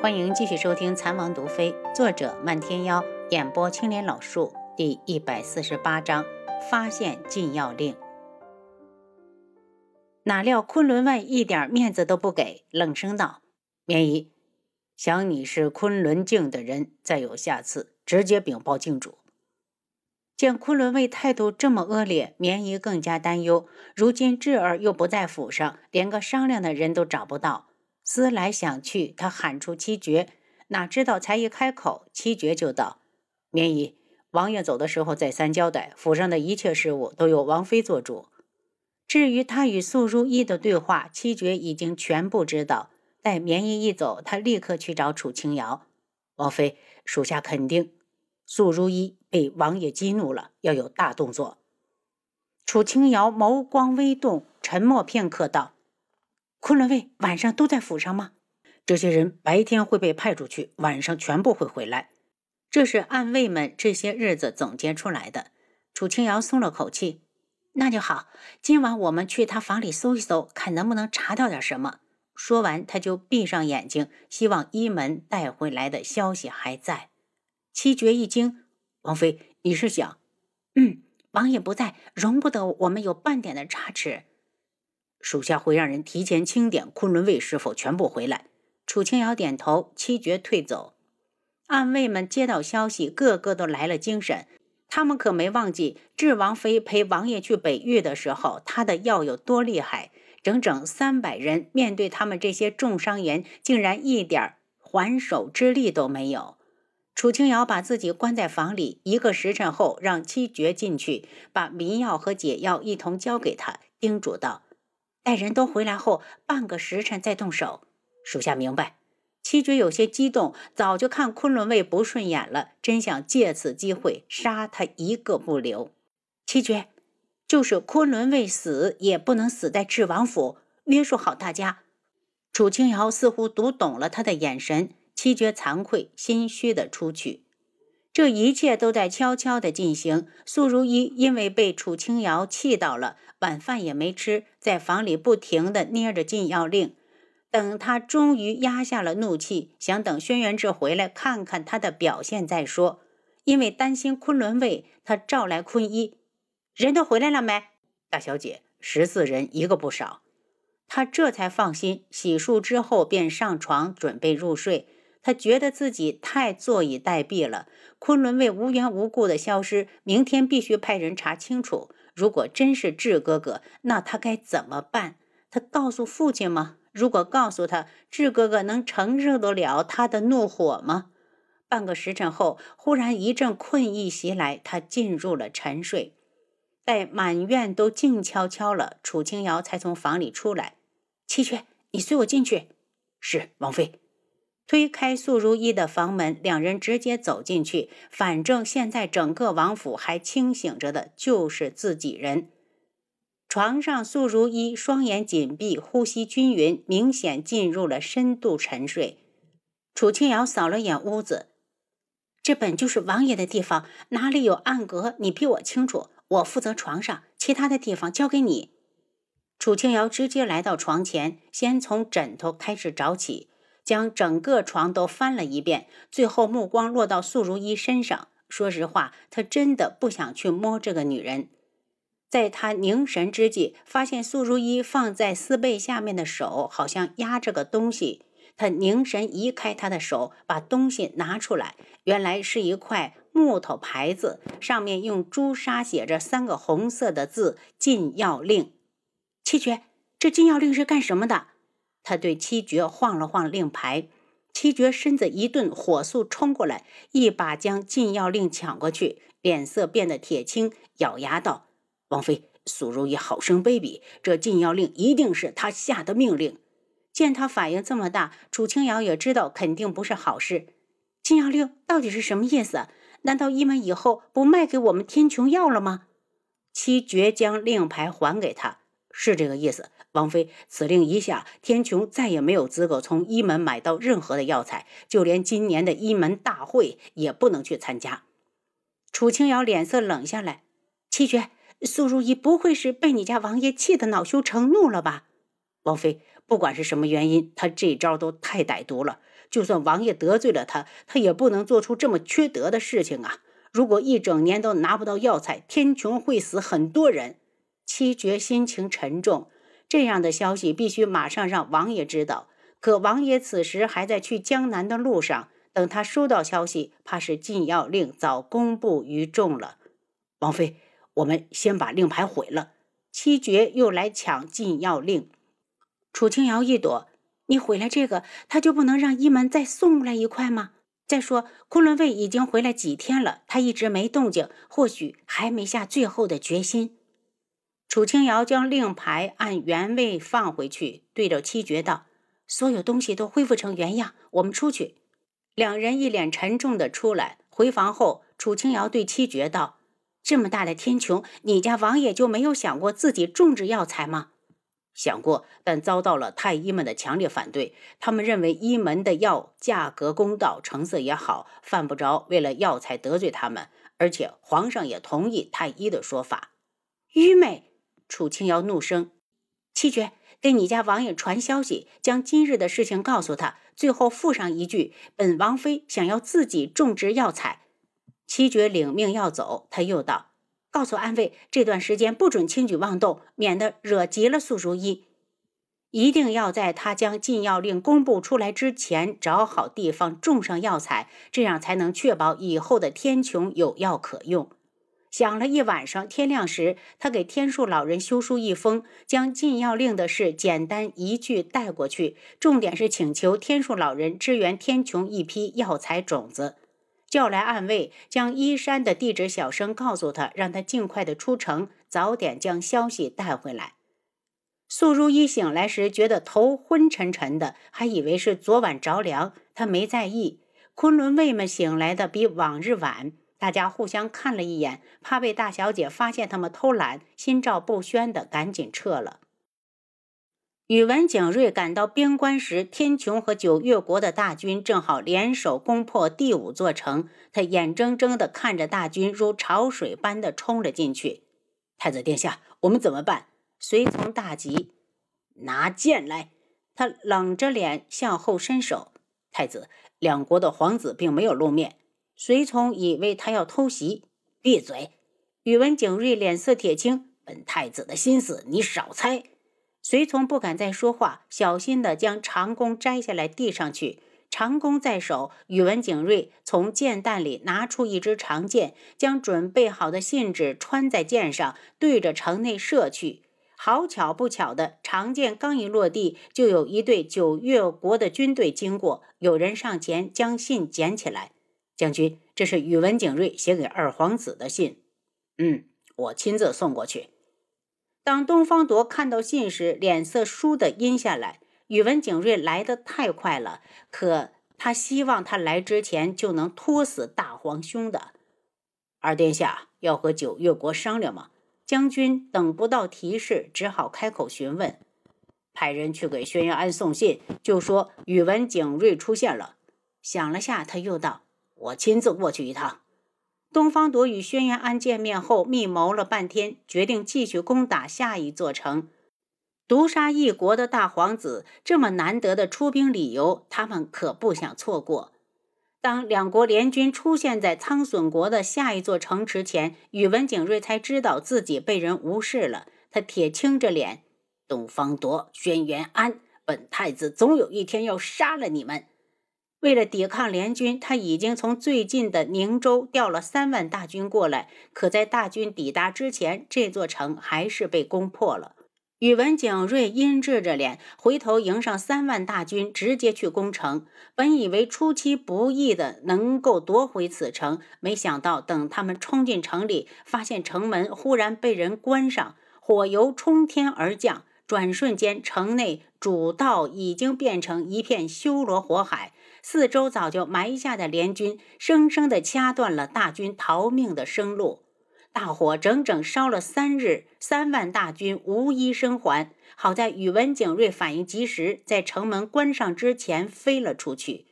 欢迎继续收听《残王毒妃》，作者漫天妖，演播青莲老树，第一百四十八章：发现禁药令。哪料昆仑卫一点面子都不给，冷声道：“绵姨，想你是昆仑镜的人，再有下次，直接禀报镜主。”见昆仑卫态度这么恶劣，绵姨更加担忧。如今智儿又不在府上，连个商量的人都找不到。思来想去，他喊出七绝，哪知道才一开口，七绝就道：“绵姨，王爷走的时候再三交代，府上的一切事务都由王妃做主。至于他与素如意的对话，七绝已经全部知道。待绵姨一走，他立刻去找楚清瑶。王妃，属下肯定，素如意被王爷激怒了，要有大动作。”楚清瑶眸光微动，沉默片刻，道。昆仑卫晚上都在府上吗？这些人白天会被派出去，晚上全部会回来。这是暗卫们这些日子总结出来的。楚清瑶松了口气，那就好。今晚我们去他房里搜一搜，看能不能查到点什么。说完，他就闭上眼睛，希望一门带回来的消息还在。七绝一惊：“王妃，你是想……嗯，王爷不在，容不得我们有半点的差池。”属下会让人提前清点昆仑卫是否全部回来。楚清瑶点头，七绝退走。暗卫们接到消息，个个都来了精神。他们可没忘记智王妃陪王爷去北域的时候，他的药有多厉害。整整三百人面对他们这些重伤员，竟然一点还手之力都没有。楚清瑶把自己关在房里，一个时辰后让七绝进去，把迷药和解药一同交给他，叮嘱道。待人都回来后，半个时辰再动手。属下明白。七绝有些激动，早就看昆仑卫不顺眼了，真想借此机会杀他一个不留。七绝，就是昆仑卫死，也不能死在智王府。约束好大家。楚清瑶似乎读懂了他的眼神，七绝惭愧心虚的出去。这一切都在悄悄地进行。苏如意因为被楚清瑶气到了，晚饭也没吃，在房里不停地捏着禁药令。等他终于压下了怒气，想等轩辕志回来看看他的表现再说。因为担心昆仑卫，他召来坤一，人都回来了没？大小姐，十四人，一个不少。他这才放心，洗漱之后便上床准备入睡。他觉得自己太坐以待毙了。昆仑卫无缘无故的消失，明天必须派人查清楚。如果真是智哥哥，那他该怎么办？他告诉父亲吗？如果告诉他，智哥哥能承受得了他的怒火吗？半个时辰后，忽然一阵困意袭来，他进入了沉睡。待满院都静悄悄了，楚清瑶才从房里出来。七雀，你随我进去。是王妃。推开素如意的房门，两人直接走进去。反正现在整个王府还清醒着的，就是自己人。床上，素如意双眼紧闭，呼吸均匀，明显进入了深度沉睡。楚清瑶扫了眼屋子，这本就是王爷的地方，哪里有暗格，你比我清楚。我负责床上，其他的地方交给你。楚清瑶直接来到床前，先从枕头开始找起。将整个床都翻了一遍，最后目光落到素如意身上。说实话，他真的不想去摸这个女人。在他凝神之际，发现素如意放在丝被下面的手好像压着个东西。他凝神移开他的手，把东西拿出来，原来是一块木头牌子，上面用朱砂写着三个红色的字：“禁药令。”七绝，这禁药令是干什么的？他对七绝晃了晃令牌，七绝身子一顿，火速冲过来，一把将禁药令抢过去，脸色变得铁青，咬牙道：“王妃，苏如意好生卑鄙，这禁药令一定是他下的命令。”见他反应这么大，楚清瑶也知道肯定不是好事。禁药令到底是什么意思？难道一门以后不卖给我们天穹药了吗？七绝将令牌还给他，是这个意思。王妃，此令一下，天穹再也没有资格从一门买到任何的药材，就连今年的一门大会也不能去参加。楚清瑶脸色冷下来：“七绝，苏如意不会是被你家王爷气得恼羞成怒了吧？”王妃，不管是什么原因，他这招都太歹毒了。就算王爷得罪了他，他也不能做出这么缺德的事情啊！如果一整年都拿不到药材，天穹会死很多人。七绝心情沉重，这样的消息必须马上让王爷知道。可王爷此时还在去江南的路上，等他收到消息，怕是禁药令早公布于众了。王妃，我们先把令牌毁了。七绝又来抢禁药令。楚清瑶一躲，你毁了这个，他就不能让一门再送来一块吗？再说昆仑卫已经回来几天了，他一直没动静，或许还没下最后的决心。楚清瑶将令牌按原位放回去，对着七绝道。所有东西都恢复成原样，我们出去。两人一脸沉重的出来。回房后，楚清瑶对七绝道：“这么大的天穹，你家王爷就没有想过自己种植药材吗？”“想过，但遭到了太医们的强烈反对。他们认为医门的药价格公道，成色也好，犯不着为了药材得罪他们。而且皇上也同意太医的说法。”愚昧！楚清瑶怒声：“七绝！”给你家王爷传消息，将今日的事情告诉他，最后附上一句：“本王妃想要自己种植药材。”七绝领命要走，他又道：“告诉安卫，这段时间不准轻举妄动，免得惹急了素如意。一定要在他将禁药令公布出来之前，找好地方种上药材，这样才能确保以后的天穹有药可用。”想了一晚上，天亮时，他给天树老人修书一封，将禁药令的事简单一句带过去，重点是请求天树老人支援天穹一批药材种子。叫来暗卫，将依山的地址小声告诉他，让他尽快的出城，早点将消息带回来。素如一醒来时，觉得头昏沉沉的，还以为是昨晚着凉，他没在意。昆仑卫们醒来的比往日晚。大家互相看了一眼，怕被大小姐发现他们偷懒，心照不宣的赶紧撤了。宇文景睿赶到边关时，天穹和九月国的大军正好联手攻破第五座城。他眼睁睁地看着大军如潮水般的冲了进去。太子殿下，我们怎么办？随从大急，拿剑来！他冷着脸向后伸手。太子，两国的皇子并没有露面。随从以为他要偷袭，闭嘴！宇文景睿脸色铁青，本太子的心思你少猜。随从不敢再说话，小心地将长弓摘下来递上去。长弓在手，宇文景睿从箭弹里拿出一支长剑，将准备好的信纸穿在剑上，对着城内射去。好巧不巧的，长剑刚一落地，就有一队九月国的军队经过，有人上前将信捡起来。将军，这是宇文景睿写给二皇子的信。嗯，我亲自送过去。当东方铎看到信时，脸色倏地阴下来。宇文景睿来得太快了，可他希望他来之前就能拖死大皇兄的。二殿下要和九月国商量吗？将军等不到提示，只好开口询问。派人去给轩辕安送信，就说宇文景睿出现了。想了下，他又道。我亲自过去一趟。东方朵与轩辕安见面后，密谋了半天，决定继续攻打下一座城，毒杀一国的大皇子。这么难得的出兵理由，他们可不想错过。当两国联军出现在苍隼国的下一座城池前，宇文景睿才知道自己被人无视了。他铁青着脸：“东方朵、轩辕安，本太子总有一天要杀了你们。”为了抵抗联军，他已经从最近的宁州调了三万大军过来。可在大军抵达之前，这座城还是被攻破了。宇文景睿阴鸷着脸，回头迎上三万大军，直接去攻城。本以为出其不意的能够夺回此城，没想到等他们冲进城里，发现城门忽然被人关上，火油冲天而降，转瞬间，城内主道已经变成一片修罗火海。四周早就埋下的联军，生生地掐断了大军逃命的生路。大火整整烧了三日，三万大军无一生还。好在宇文景睿反应及时，在城门关上之前飞了出去。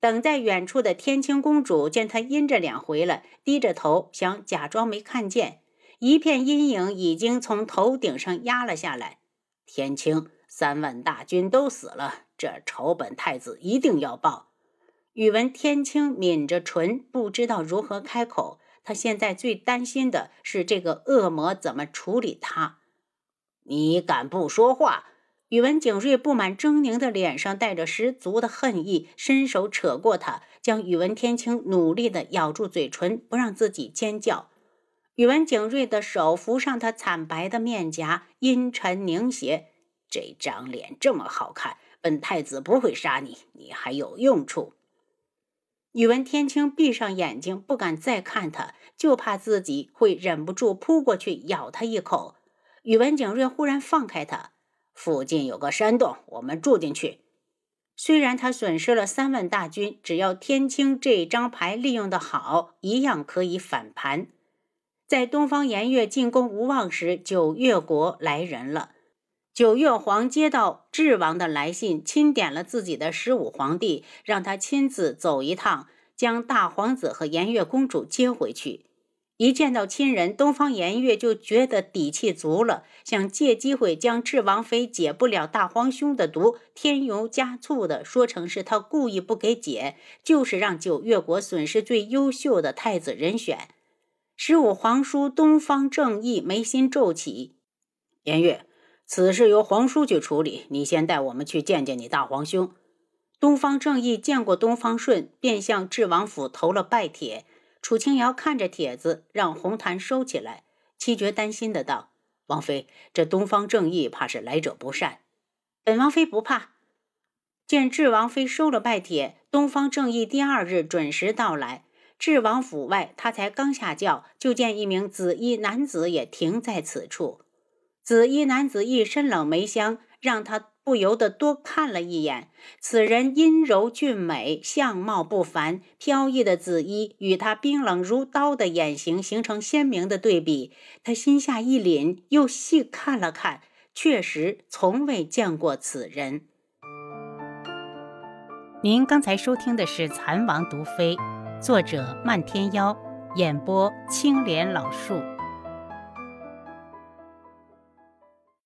等在远处的天青公主见他阴着脸回来，低着头想假装没看见，一片阴影已经从头顶上压了下来。天青。三万大军都死了，这仇本太子一定要报。宇文天青抿着唇，不知道如何开口。他现在最担心的是这个恶魔怎么处理他。你敢不说话？宇文景睿布满狰狞的脸上带着十足的恨意，伸手扯过他，将宇文天青努力的咬住嘴唇，不让自己尖叫。宇文景睿的手扶上他惨白的面颊，阴沉凝邪。这张脸这么好看，本太子不会杀你，你还有用处。宇文天青闭上眼睛，不敢再看他，就怕自己会忍不住扑过去咬他一口。宇文景睿忽然放开他，附近有个山洞，我们住进去。虽然他损失了三万大军，只要天青这张牌利用的好，一样可以反盘。在东方颜月进攻无望时，九月国来人了。九月皇接到智王的来信，钦点了自己的十五皇帝，让他亲自走一趟，将大皇子和颜月公主接回去。一见到亲人，东方颜月就觉得底气足了，想借机会将智王妃解不了大皇兄的毒，添油加醋的说成是他故意不给解，就是让九月国损失最优秀的太子人选。十五皇叔东方正义眉心皱起，颜月，此事由皇叔去处理，你先带我们去见见你大皇兄。东方正义见过东方顺，便向智王府投了拜帖。楚清瑶看着帖子，让红檀收起来。七绝担心的道：“王妃，这东方正义怕是来者不善。”本王妃不怕。见智王妃收了拜帖，东方正义第二日准时到来。智王府外，他才刚下轿，就见一名紫衣男子也停在此处。紫衣男子一身冷梅香，让他。不由得多看了一眼，此人阴柔俊美，相貌不凡。飘逸的紫衣与他冰冷如刀的眼型形成鲜明的对比。他心下一凛，又细看了看，确实从未见过此人。您刚才收听的是《蚕王毒妃》，作者漫天妖，演播青莲老树。